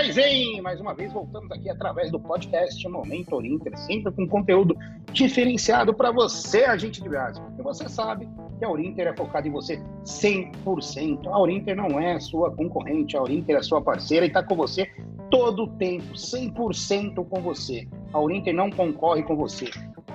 Kaizen! Mais uma vez voltamos aqui através do podcast Momento Inter, sempre com conteúdo diferenciado para você, agente de viagem. Porque você sabe que a Orinter é focada em você 100%. A Orinter não é sua concorrente, a Orinter é sua parceira e está com você todo o tempo, 100% com você. A Orinter não concorre com você.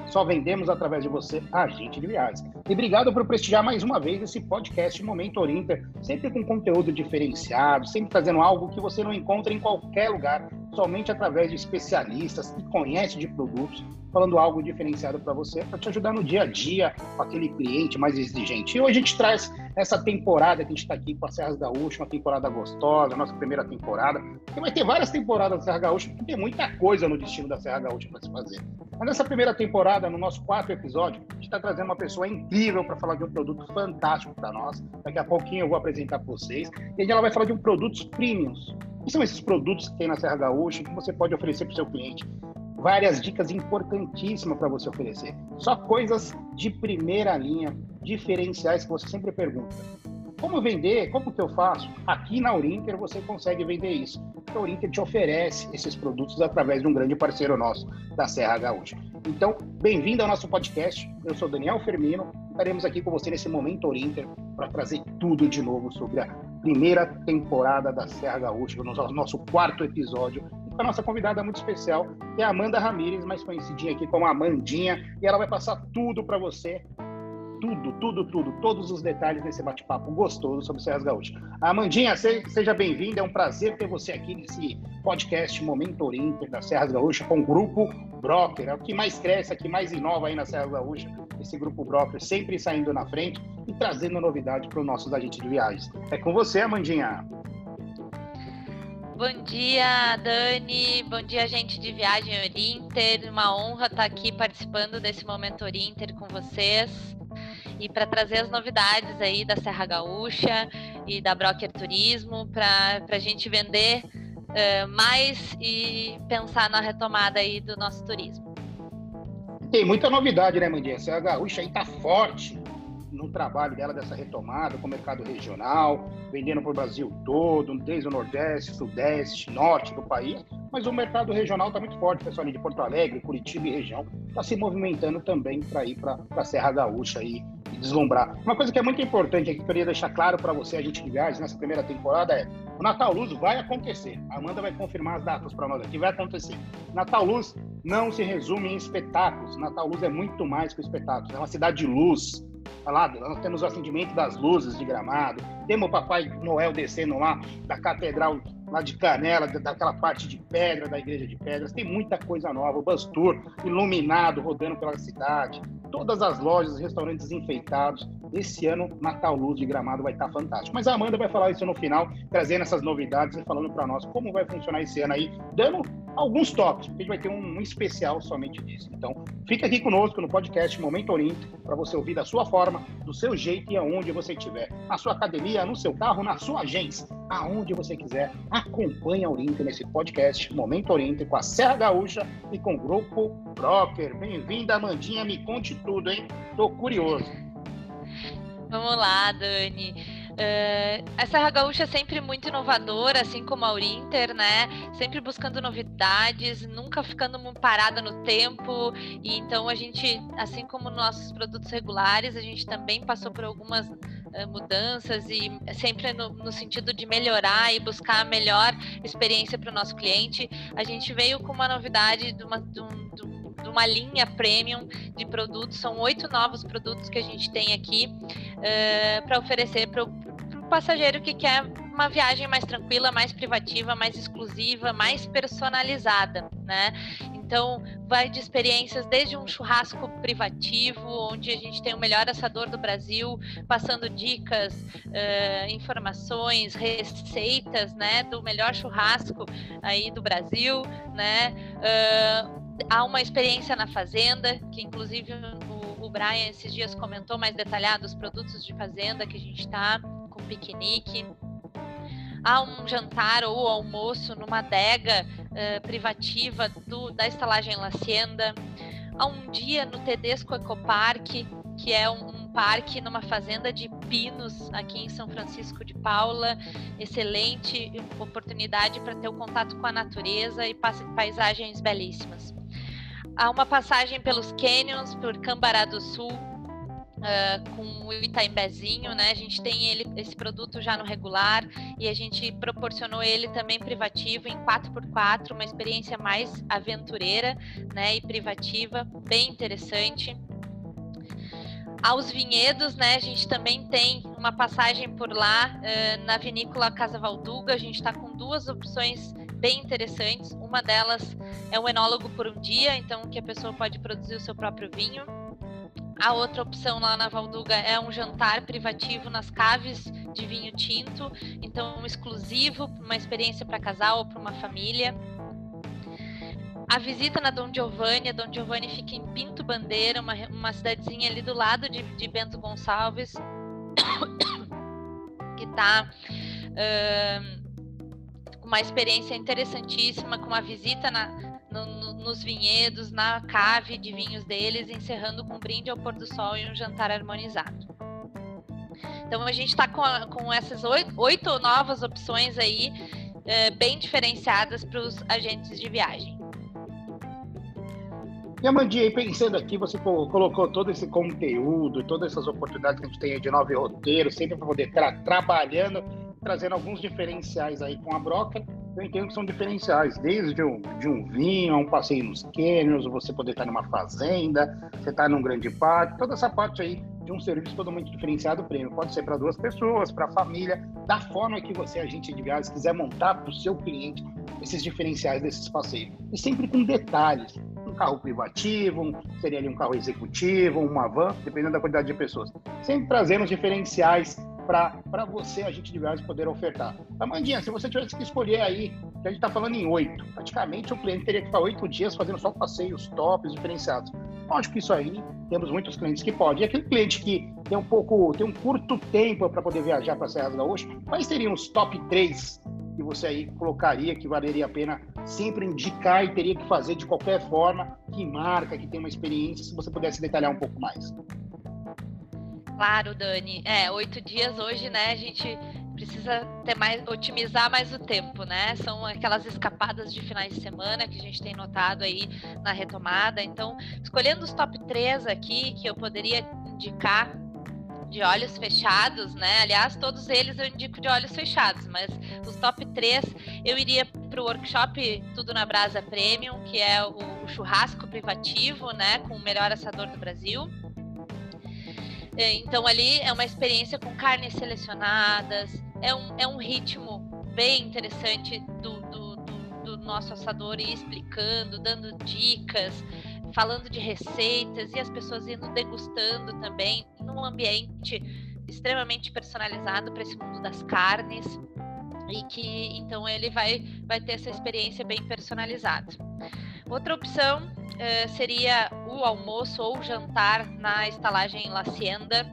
Só vendemos através de você, agente de viagens. E obrigado por prestigiar mais uma vez esse podcast Momento Orinter, sempre com conteúdo diferenciado, sempre trazendo algo que você não encontra em qualquer lugar, somente através de especialistas que conhecem de produtos, falando algo diferenciado para você, para te ajudar no dia a dia com aquele cliente mais exigente. E hoje a gente traz essa temporada que a gente está aqui com a Serra Gaúcha, uma temporada gostosa, nossa primeira temporada. Porque vai ter várias temporadas da Serra Gaúcha, porque tem muita coisa no destino da Serra Gaúcha para se fazer. Mas nessa primeira temporada, no nosso quarto episódio, a gente está trazendo uma pessoa incrível para falar de um produto fantástico para nós. Daqui a pouquinho eu vou apresentar para vocês. E ela vai falar de um produtos premiums. O que são esses produtos que tem na Serra Gaúcha que você pode oferecer para o seu cliente? Várias dicas importantíssimas para você oferecer. Só coisas de primeira linha, diferenciais que você sempre pergunta. Como vender? Como que eu faço? Aqui na Urinter você consegue vender isso. A Urinter te oferece esses produtos através de um grande parceiro nosso, da Serra Gaúcha. Então, bem-vindo ao nosso podcast. Eu sou Daniel Fermino. Estaremos aqui com você nesse momento Urinter para trazer tudo de novo sobre a primeira temporada da Serra Gaúcha, no nosso quarto episódio a nossa convidada muito especial, que é a Amanda Ramires, mais conhecidinha aqui como Amandinha, e ela vai passar tudo para você, tudo, tudo, tudo, todos os detalhes nesse bate-papo gostoso sobre Serras Gaúcha. Amandinha, seja bem-vinda, é um prazer ter você aqui nesse podcast Momento Inter da Serras Gaúcha com o Grupo Broker, é o que mais cresce, é o que mais inova aí na Serras Gaúcha, esse Grupo Broker sempre saindo na frente e trazendo novidade para os nossos agentes de viagens. É com você, Amandinha. Bom dia, Dani. Bom dia, gente de Viagem Orinter. Uma honra estar aqui participando desse Momento Orinter com vocês e para trazer as novidades aí da Serra Gaúcha e da Broker Turismo para a gente vender uh, mais e pensar na retomada aí do nosso turismo. Tem muita novidade, né, Mandinha? A Serra Gaúcha aí tá forte no trabalho dela dessa retomada com o mercado regional, vendendo para o Brasil todo, desde o Nordeste, Sudeste, Norte do país, mas o mercado regional está muito forte, pessoal ali de Porto Alegre, Curitiba e região está se movimentando também para ir para a Serra Gaúcha e, e, deslumbrar. Uma coisa que é muito importante aqui que eu queria deixar claro para você, a gente de viagens nessa primeira temporada é o Natal Luz vai acontecer. A Amanda vai confirmar as datas para nós aqui, vai acontecer. Natal Luz não se resume em espetáculos. Natal Luz é muito mais que espetáculos. É uma cidade de luz, lá, nós temos o acendimento das luzes de gramado, temos o Papai Noel descendo lá da catedral lá de Canela, daquela parte de pedra da igreja de pedras, tem muita coisa nova, o bus tour iluminado rodando pela cidade, todas as lojas, restaurantes enfeitados. Esse ano, Natal Luz de Gramado vai estar fantástico. Mas a Amanda vai falar isso no final, trazendo essas novidades e falando para nós como vai funcionar esse ano aí, dando alguns toques, porque a gente vai ter um, um especial somente disso. Então, fica aqui conosco no podcast Momento Orinto, para você ouvir da sua forma, do seu jeito e aonde você estiver. Na sua academia, no seu carro, na sua agência, aonde você quiser. Acompanhe a Orinto nesse podcast Momento Orinto com a Serra Gaúcha e com o Grupo Broker. Bem-vinda, Amandinha, me conte tudo, hein? Tô curioso. Vamos lá, Dani. Uh, a Serra Gaúcha é sempre muito inovadora, assim como a Urinter, né? Sempre buscando novidades, nunca ficando parada no tempo. E então a gente, assim como nossos produtos regulares, a gente também passou por algumas uh, mudanças e sempre no, no, sentido de melhorar e buscar a melhor experiência para o nosso cliente. A gente veio com uma novidade de, uma, de um, de um uma linha premium de produtos. São oito novos produtos que a gente tem aqui uh, eh, para oferecer para o passageiro que quer uma viagem mais tranquila, mais privativa, mais exclusiva, mais personalizada, né? Então, vai de experiências desde um churrasco privativo, onde a gente tem o melhor assador do Brasil, passando dicas, uh, informações, receitas, né, do melhor churrasco aí do Brasil, né? Uh, há uma experiência na fazenda, que inclusive o, o Brian esses dias comentou mais detalhado os produtos de fazenda que a gente está com piquenique. Há um jantar ou almoço numa adega uh, privativa do, da estalagem La Hacienda. Há um dia no Tedesco Ecopark, que é um, um parque numa fazenda de pinos aqui em São Francisco de Paula. Excelente oportunidade para ter o um contato com a natureza e paisagens belíssimas. Há uma passagem pelos canyons, por Cambará do Sul, uh, com o Itaimbezinho, né? A gente tem ele, esse produto já no regular e a gente proporcionou ele também privativo em 4x4, uma experiência mais aventureira, né? E privativa, bem interessante. Aos vinhedos, né? A gente também tem uma passagem por lá uh, na vinícola Casa Valduga. A gente está com duas opções bem interessantes. Uma delas é um enólogo por um dia, então que a pessoa pode produzir o seu próprio vinho. A outra opção lá na Valduga é um jantar privativo nas caves de vinho tinto, então um exclusivo, uma experiência para casal ou para uma família. A visita na Dom Giovanni, a Dom Giovanni fica em Pinto Bandeira, uma, uma cidadezinha ali do lado de, de Bento Gonçalves, que está uh, uma experiência interessantíssima, com uma visita na, no, no, nos vinhedos, na cave de vinhos deles, encerrando com um brinde ao pôr do sol e um jantar harmonizado. Então a gente está com, com essas oito, oito, novas opções aí, é, bem diferenciadas para os agentes de viagem. E Amandinha, pensando aqui, você colocou todo esse conteúdo, todas essas oportunidades que a gente tem de nove roteiros, sempre para poder estar trabalhando trazendo alguns diferenciais aí com a Broca. Eu entendo que são diferenciais, desde um, de um vinho, um passeio nos cânions, você poder estar numa fazenda, você estar num grande parque, toda essa parte aí de um serviço totalmente diferenciado prêmio. Pode ser para duas pessoas, para a família, da forma que você, agente de viagens, quiser montar para o seu cliente esses diferenciais desses passeios. E sempre com detalhes. Um carro privativo, um, seria ali um carro executivo, uma van, dependendo da quantidade de pessoas. Sempre trazendo os diferenciais para você, a gente de viagens, poder ofertar. Amandinha, se você tivesse que escolher aí, que a gente está falando em oito, praticamente o cliente teria que ficar oito dias fazendo só passeios tops, diferenciados. Lógico que isso aí, temos muitos clientes que podem. E aquele cliente que tem um pouco, tem um curto tempo para poder viajar para a Serra Gaúcha, quais seriam os top três que você aí colocaria que valeria a pena sempre indicar e teria que fazer de qualquer forma, que marca, que tem uma experiência, se você pudesse detalhar um pouco mais? Claro, Dani. É, oito dias hoje, né? A gente precisa ter mais, otimizar mais o tempo, né? São aquelas escapadas de finais de semana que a gente tem notado aí na retomada. Então, escolhendo os top 3 aqui, que eu poderia indicar de olhos fechados, né? Aliás, todos eles eu indico de olhos fechados, mas os top 3 eu iria para o workshop Tudo na Brasa Premium, que é o churrasco privativo, né? Com o melhor assador do Brasil. É, então ali é uma experiência com carnes selecionadas, é um, é um ritmo bem interessante do, do, do, do nosso assador ir explicando, dando dicas, falando de receitas e as pessoas indo degustando também num ambiente extremamente personalizado para esse mundo das carnes e que então ele vai, vai ter essa experiência bem personalizada. Outra opção uh, seria o almoço ou jantar na estalagem La Hacienda.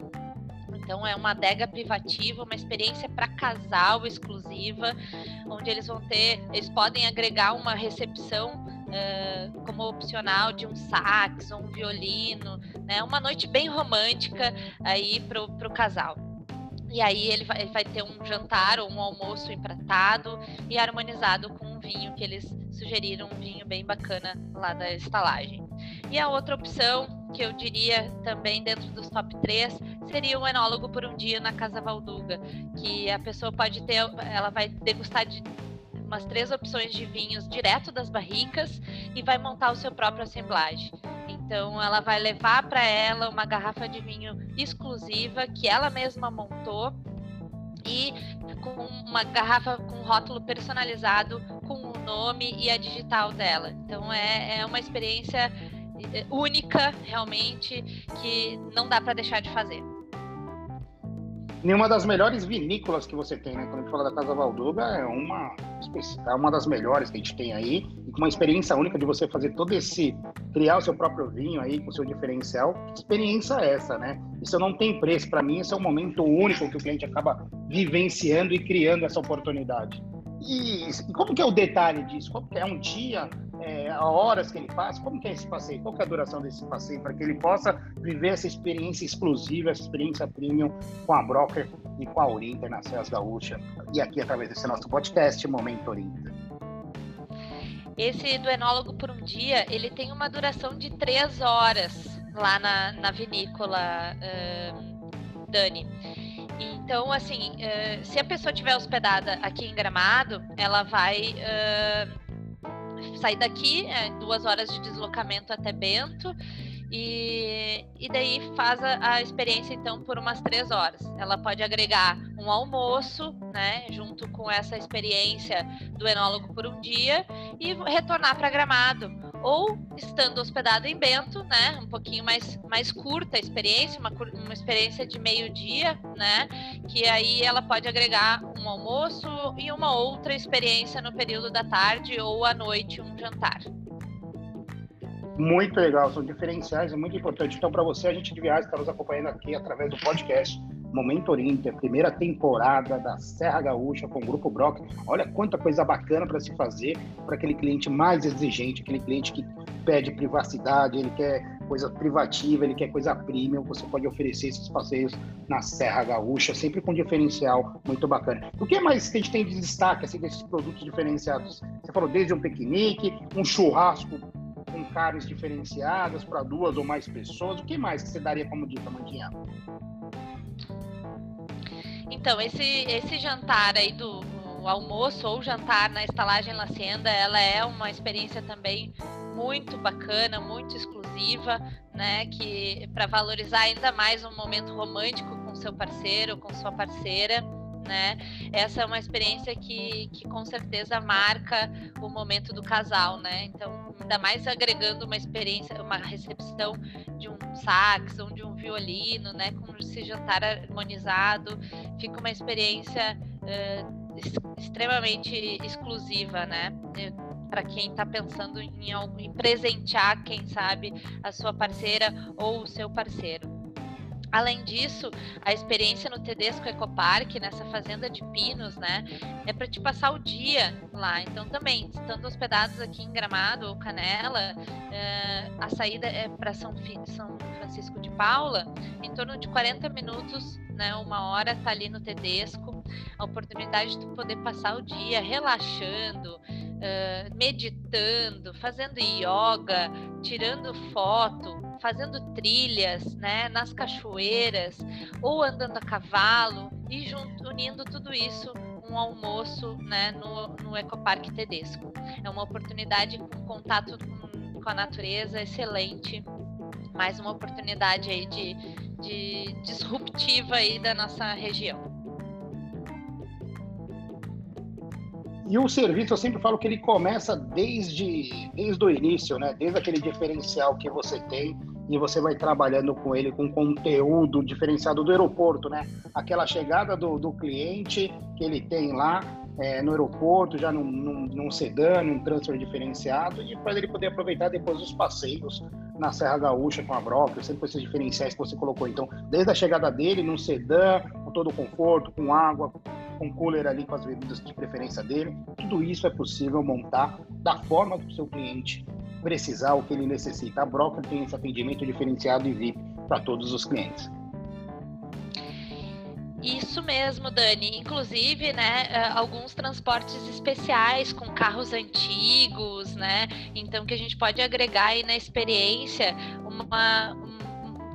Então é uma adega privativa, uma experiência para casal exclusiva, onde eles vão ter, eles podem agregar uma recepção uh, como opcional de um sax, um violino, né? Uma noite bem romântica aí para o casal. E aí ele vai, vai, ter um jantar ou um almoço empratado e harmonizado com um vinho que eles sugeriram, um vinho bem bacana lá da estalagem. E a outra opção, que eu diria também dentro dos top 3, seria o enólogo por um dia na Casa Valduga, que a pessoa pode ter, ela vai degustar de umas três opções de vinhos direto das barricas e vai montar o seu próprio assemblagem. Então, ela vai levar para ela uma garrafa de vinho exclusiva que ela mesma montou e com uma garrafa com rótulo personalizado com o nome e a digital dela. Então, é, é uma experiência é, única, realmente, que não dá para deixar de fazer nenhuma das melhores vinícolas que você tem, né? Quando a gente fala da Casa Valduga, é uma, é uma das melhores que a gente tem aí, e com uma experiência única de você fazer todo esse, criar o seu próprio vinho aí, com o seu diferencial. Que experiência é essa, né? Isso não tem preço. Para mim, esse é um momento único que o cliente acaba vivenciando e criando essa oportunidade. E, e como que é o detalhe disso? Como que é um dia? É, horas que ele passa? Como que é esse passeio? Qual é a duração desse passeio para que ele possa viver essa experiência exclusiva, essa experiência premium com a Broker e com a Urinter na Céus Gaúcha e aqui através desse nosso podcast Momento Urinter? Esse do enólogo por um dia, ele tem uma duração de três horas lá na, na vinícola, uh, Dani. Então, assim, uh, se a pessoa estiver hospedada aqui em Gramado, ela vai uh, sair daqui, é, duas horas de deslocamento até Bento, e, e daí faz a, a, experiência então por umas três horas. Ela pode agregar um almoço, né, junto com essa experiência do enólogo por um dia e retornar para Gramado. Ou estando hospedado em Bento, né, um pouquinho mais, mais curta a experiência, uma, uma experiência de meio dia, né, que aí ela pode agregar um almoço e uma outra experiência no período da tarde ou à noite, um jantar. Muito legal, são diferenciais, é muito importante. Então, para você, a gente de viagem está nos acompanhando aqui através do podcast Momento Inter, primeira temporada da Serra Gaúcha com o Grupo Brock. Olha quanta coisa bacana para se fazer para aquele cliente mais exigente, aquele cliente que pede privacidade, ele quer coisa privativa, ele quer coisa premium. Você pode oferecer esses passeios na Serra Gaúcha, sempre com diferencial muito bacana. O que mais que a gente tem de destaque assim, desses produtos diferenciados? Você falou desde um piquenique, um churrasco com carnes diferenciadas para duas ou mais pessoas. O que mais que você daria como dica, Mandinha? Então, esse, esse jantar aí do almoço ou jantar na estalagem Lacenda, ela é uma experiência também muito bacana, muito exclusiva, né? Que para valorizar ainda mais um momento romântico com seu parceiro, com sua parceira né? Essa é uma experiência que, que com certeza marca o momento do casal, né? Então, ainda mais agregando uma experiência, uma recepção de um sax ou de um violino, né? Com esse jantar harmonizado, fica uma experiência uh, extremamente exclusiva, né? para quem está pensando em, em presentear, quem sabe, a sua parceira ou o seu parceiro. Além disso, a experiência no Tedesco Ecopark, nessa fazenda de pinos, né, é para te passar o dia lá. Então, também, estando hospedados aqui em Gramado ou Canela, é, a saída é para São, São, Francisco de Paula, em torno de 40 minutos, né, uma hora, tá ali no Tedesco. A oportunidade de poder passar o dia relaxando, uh, meditando, fazendo yoga, tirando foto, fazendo trilhas, né, nas cachoeiras ou andando a cavalo e junto, unindo tudo isso um almoço, né, no, no Ecoparque Tedesco. É uma oportunidade com contato com, com a natureza excelente, mais uma oportunidade aí de, de disruptiva aí da nossa região. E o serviço, eu sempre falo que ele começa desde, desde o início, né? Desde aquele diferencial que você tem e você vai trabalhando com ele com conteúdo diferenciado do aeroporto, né? Aquela chegada do, do cliente que ele tem lá é, no aeroporto, já num, num, num sedã, num transfer diferenciado, e para ele poder aproveitar depois os passeios na Serra Gaúcha com a Broca, sempre com esses diferenciais que você colocou. Então, desde a chegada dele, num sedã, com todo o conforto, com água, com cooler ali com as bebidas de preferência dele, tudo isso é possível montar da forma que o seu cliente precisar, o que ele necessita. A Broker tem esse atendimento diferenciado e VIP para todos os clientes. Isso mesmo, Dani. Inclusive, né, eh, alguns transportes especiais com carros antigos, né? Então que a gente pode agregar aí na experiência uma,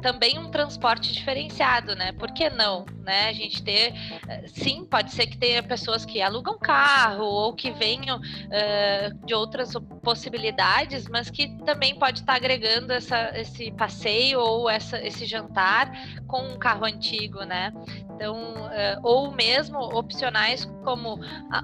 também um transporte diferenciado, né? Por que não, né? A gente ter, eh, sim, pode ser que tenha pessoas que alugam carro ou que venham uh, de outras possibilidades, mas que também pode estar agregando essa, esse passeio ou essa, esse jantar com um carro antigo, né? Então, uh, ou mesmo opcionais como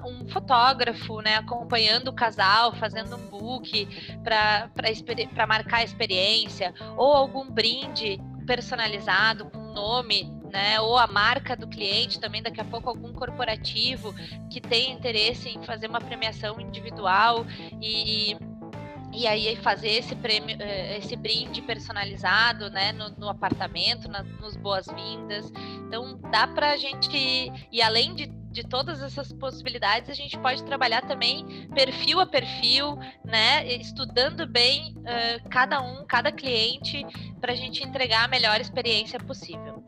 um fotógrafo, né, acompanhando o casal, fazendo um book para marcar a experiência, ou algum brinde personalizado com nome, né, ou a marca do cliente, também daqui a pouco algum corporativo que tem interesse em fazer uma premiação individual e e aí fazer esse prêmio, eh, esse brinde personalizado, né, no, no apartamento, na, nos boas-vindas. Então dá para a gente e além de de todas essas possibilidades, a gente pode trabalhar também perfil a perfil, né? Estudando bem uh, cada um, cada cliente, para a gente entregar a melhor experiência possível.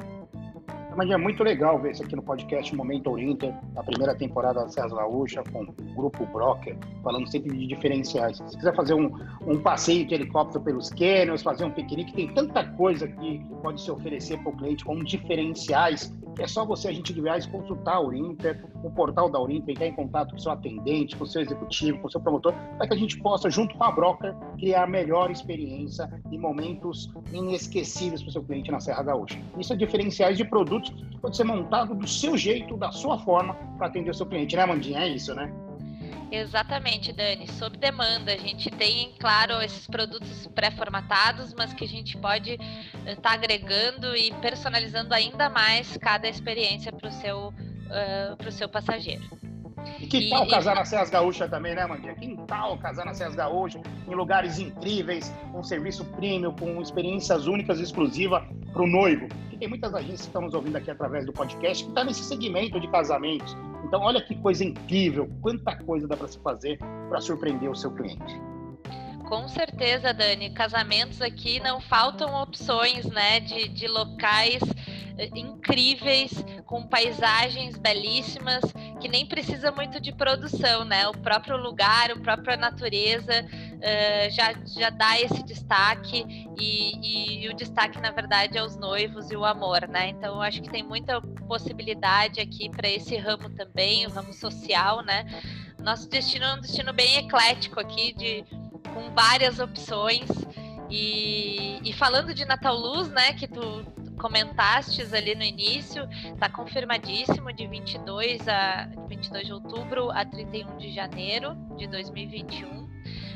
Mas é muito legal ver isso aqui no podcast Momento Orienter, a primeira temporada da César Gaúcha, com o grupo Broker, falando sempre de diferenciais. Se quiser fazer um, um passeio de helicóptero pelos cânions, fazer um piquenique, tem tanta coisa que pode se oferecer para o cliente como diferenciais é só você, a gente de viagens, consultar a Urinter, o portal da Urinter, entrar em contato com o seu atendente, com o seu executivo, com o seu promotor, para que a gente possa, junto com a broker, criar a melhor experiência e momentos inesquecíveis para o seu cliente na Serra Gaúcha. Isso é diferenciais de produtos que pode ser montado do seu jeito, da sua forma, para atender o seu cliente, né, Mandinha? É isso, né? Exatamente, Dani. Sob demanda, a gente tem, claro, esses produtos pré-formatados, mas que a gente pode estar uh, tá agregando e personalizando ainda mais cada experiência para o seu, uh, seu passageiro. E que tal casar na Serras Gaúcha também, né, Mandinha? Que tal casar na Serras Gaúcha, em lugares incríveis, com serviço premium, com experiências únicas e exclusivas para o noivo? Porque tem muitas agências que estão nos ouvindo aqui através do podcast que estão tá nesse segmento de casamentos. Então, olha que coisa incrível, quanta coisa dá para se fazer para surpreender o seu cliente. Com certeza, Dani. Casamentos aqui não faltam opções, né, de, de locais incríveis, com paisagens belíssimas, que nem precisa muito de produção, né? O próprio lugar, a própria natureza uh, já, já dá esse destaque e, e, e, o destaque, na verdade, é os noivos e o amor, né? Então, eu acho que tem muita possibilidade aqui para esse ramo também, o ramo social, né? Nosso destino é um destino bem eclético aqui, de, com várias opções. E, e, falando de Natal Luz, né, que tu, comentastes ali no início, está confirmadíssimo de 22 a 22 de outubro a 31 de janeiro de 2021.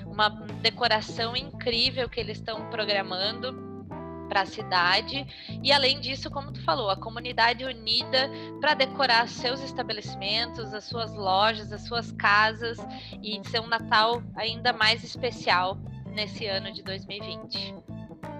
Uma decoração incrível que eles estão programando para a cidade e além disso, como tu falou, a comunidade unida para decorar seus estabelecimentos, as suas lojas, as suas casas e ser um Natal ainda mais especial nesse ano de 2020.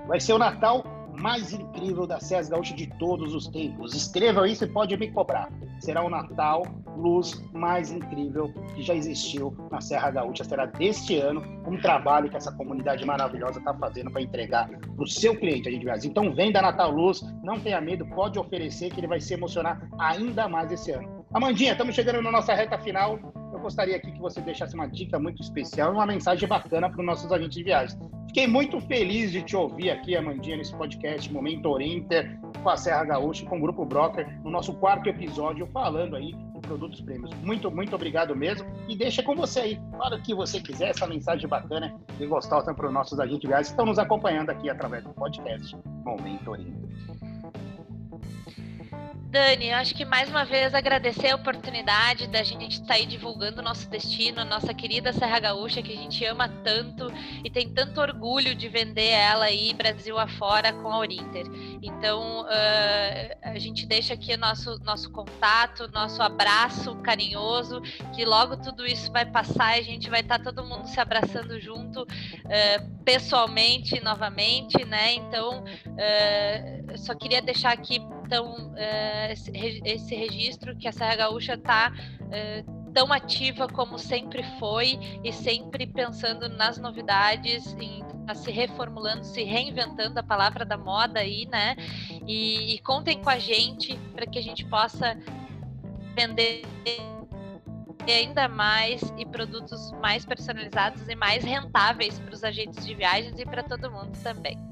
Vai ser o Natal mais incrível da SES Gaúcha de todos os tempos. Escreva isso e pode me cobrar. Será o Natal Luz mais incrível que já existiu na Serra Gaúcha. Será deste ano um trabalho que essa comunidade maravilhosa está fazendo para entregar para o seu cliente, a gente vai. Então vem da Natal Luz, não tenha medo, pode oferecer que ele vai se emocionar ainda mais esse ano. Amandinha, estamos chegando na nossa reta final. Eu gostaria aqui que você deixasse uma dica muito especial uma mensagem bacana para os nossos agentes de viagens. Fiquei muito feliz de te ouvir aqui, Amandinha, nesse podcast Momento Orienter, com a Serra Gaúcha, com o Grupo Broker, no nosso quarto episódio, falando aí de produtos prêmios. Muito, muito obrigado mesmo. E deixa com você aí. Fala o que você quiser, essa mensagem bacana e gostosa para os nossos agentes viagens que estão nos acompanhando aqui através do podcast Momento Orienter. Dani, acho que mais uma vez agradecer a oportunidade da gente estar tá aí divulgando o nosso destino, a nossa querida Serra Gaúcha, que a gente ama tanto e tem tanto orgulho de vender ela aí Brasil afora com a Orinter. Então, uh, a gente deixa aqui nosso, nosso contato, nosso abraço carinhoso, que logo tudo isso vai passar e a gente vai estar tá todo mundo se abraçando junto, uh, pessoalmente, novamente, né? Então, uh, só queria deixar aqui então, é, esse, registro que a Serra Gaúcha está é, tão ativa como sempre foi e sempre pensando nas novidades, em tá se reformulando, se reinventando a palavra da moda aí, né? E, e contem com a gente para que a gente possa vender ainda mais e produtos mais personalizados e mais rentáveis para os agentes de viagens e para todo mundo também.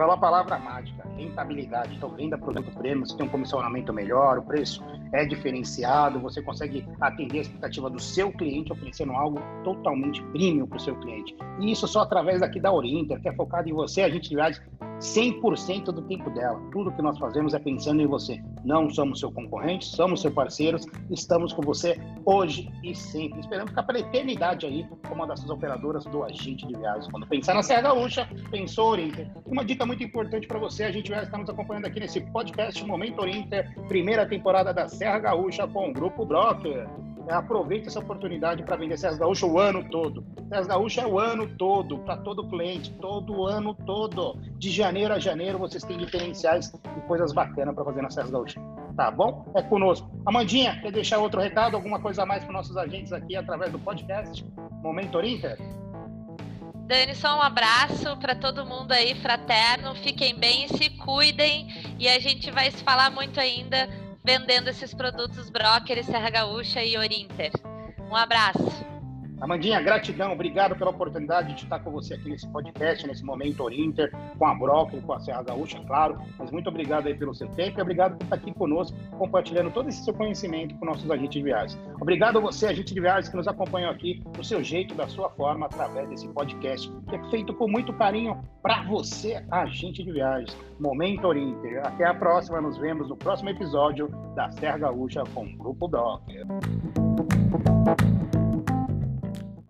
Fala a palavra mágica, rentabilidade. Então, venda produto prêmio, você tem um comissionamento melhor, o preço é diferenciado, você consegue atender a expectativa do seu cliente, oferecendo algo totalmente premium para o seu cliente. E isso só através daqui da Orienter, que é focado em você, a gente viagem 100% do tempo dela. Tudo que nós fazemos é pensando em você. Não somos seu concorrente, somos seus parceiros, estamos com você hoje e sempre. Esperamos ficar pela eternidade aí como uma das operadoras do agente de viagens. Quando pensar na Serra Gaúcha, pensou Orienter. Uma dica muito importante para você, a gente vai estar nos acompanhando aqui nesse podcast Momento Orienter, primeira temporada da Serra Gaúcha com o Grupo Broker. é, aproveite essa oportunidade para vender Serras Gaúcha o ano todo. Serras Gaúcha é o ano todo, para todo cliente, todo ano todo. De janeiro a janeiro, vocês têm diferenciais e coisas bacanas para fazer na Serras Gaúcha. Tá bom? É conosco. Amandinha, quer deixar outro recado, alguma coisa a mais para nossos agentes aqui através do podcast Momento Inter? Dani, só um abraço para todo mundo aí, fraterno. Fiquem bem, se cuidem e a gente vai se falar muito ainda vendendo esses produtos Broker, Serra Gaúcha e Orinter. Um abraço. Amandinha, gratidão, obrigado pela oportunidade de estar com você aqui nesse podcast, nesse momento Orinter, com a Broker, com a Serra Gaúcha, claro. Mas muito obrigado aí pelo seu tempo e obrigado por estar aqui conosco, compartilhando todo esse seu conhecimento com nossos agentes de viagens. Obrigado a você, agente de viagens, que nos acompanhou aqui do seu jeito, da sua forma, através desse podcast, que é feito com muito carinho para você, agente de viagens. Momento Orinter. Até a próxima, nos vemos no próximo episódio da Serra Gaúcha com o Grupo Broker.